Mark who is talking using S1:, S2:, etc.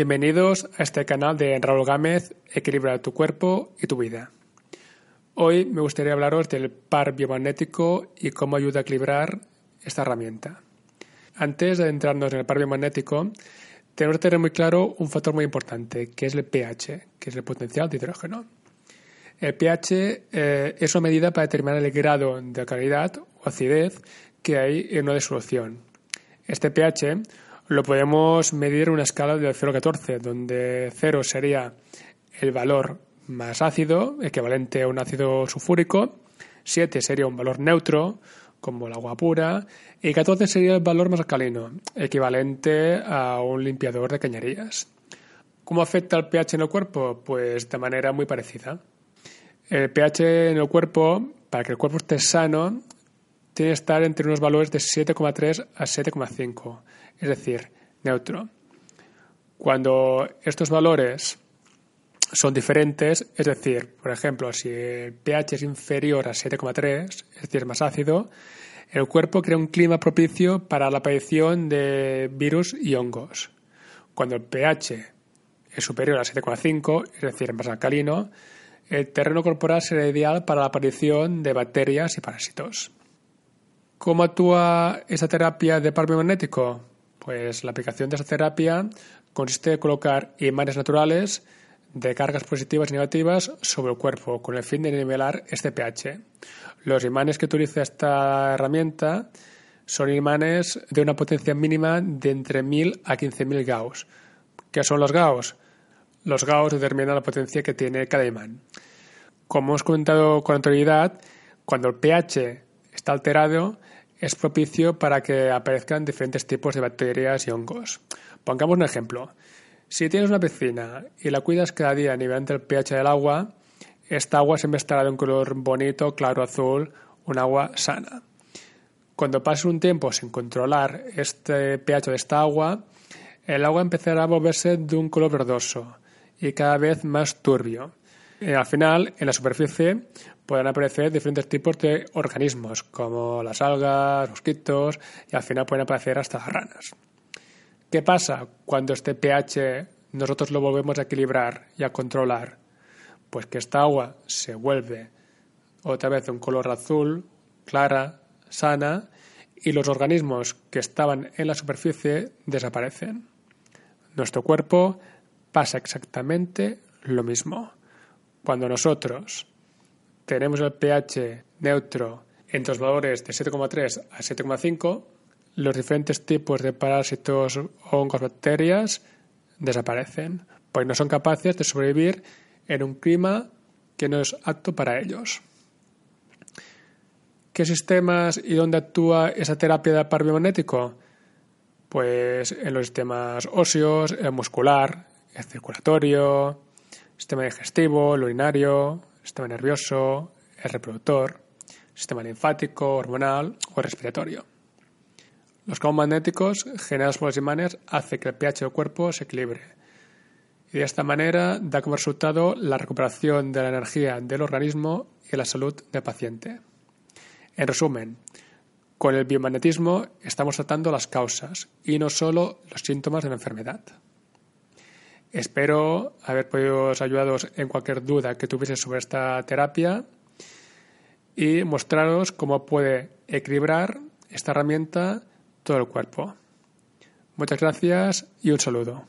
S1: Bienvenidos a este canal de Raúl Gámez, Equilibra tu cuerpo y tu vida. Hoy me gustaría hablaros del par biomagnético y cómo ayuda a equilibrar esta herramienta. Antes de adentrarnos en el par biomagnético, tenemos que tener muy claro un factor muy importante, que es el pH, que es el potencial de hidrógeno. El pH eh, es una medida para determinar el grado de calidad o acidez que hay en una disolución. Este pH lo podemos medir en una escala de 0 a 14, donde 0 sería el valor más ácido, equivalente a un ácido sulfúrico, 7 sería un valor neutro, como el agua pura, y 14 sería el valor más alcalino, equivalente a un limpiador de cañerías. ¿Cómo afecta el pH en el cuerpo? Pues de manera muy parecida. El pH en el cuerpo, para que el cuerpo esté sano, tiene que estar entre unos valores de 7,3 a 7,5, es decir, neutro. Cuando estos valores son diferentes, es decir, por ejemplo, si el pH es inferior a 7,3, es decir, más ácido, el cuerpo crea un clima propicio para la aparición de virus y hongos. Cuando el pH es superior a 7,5, es decir, más alcalino, el terreno corporal será ideal para la aparición de bacterias y parásitos. ¿Cómo actúa esta terapia de par magnético? Pues la aplicación de esta terapia consiste en colocar imanes naturales de cargas positivas y negativas sobre el cuerpo con el fin de nivelar este pH. Los imanes que utiliza esta herramienta son imanes de una potencia mínima de entre 1000 a 15000 Gauss. ¿Qué son los Gauss? Los Gauss determinan la potencia que tiene cada imán. Como hemos comentado con anterioridad, cuando el pH está alterado, es propicio para que aparezcan diferentes tipos de bacterias y hongos. Pongamos un ejemplo. Si tienes una piscina y la cuidas cada día a nivel del pH del agua, esta agua siempre estará de un color bonito, claro azul, un agua sana. Cuando pase un tiempo sin controlar este pH de esta agua, el agua empezará a volverse de un color verdoso y cada vez más turbio. Y al final, en la superficie, pueden aparecer diferentes tipos de organismos, como las algas, mosquitos, y al final pueden aparecer hasta las ranas. ¿Qué pasa cuando este pH nosotros lo volvemos a equilibrar y a controlar? Pues que esta agua se vuelve otra vez de un color azul, clara, sana, y los organismos que estaban en la superficie desaparecen. Nuestro cuerpo pasa exactamente lo mismo. Cuando nosotros tenemos el pH neutro entre los valores de 7,3 a 7,5, los diferentes tipos de parásitos, hongos, bacterias desaparecen, pues no son capaces de sobrevivir en un clima que no es apto para ellos. ¿Qué sistemas y dónde actúa esa terapia de par? Pues en los sistemas óseos, el muscular, el circulatorio, sistema digestivo, el urinario, sistema nervioso, el reproductor, sistema linfático, hormonal o respiratorio. Los campos magnéticos generados por los imanes hacen que el pH del cuerpo se equilibre y de esta manera da como resultado la recuperación de la energía del organismo y la salud del paciente. En resumen, con el biomagnetismo estamos tratando las causas y no solo los síntomas de la enfermedad. Espero haber podido ayudaros en cualquier duda que tuviese sobre esta terapia y mostraros cómo puede equilibrar esta herramienta todo el cuerpo. Muchas gracias y un saludo.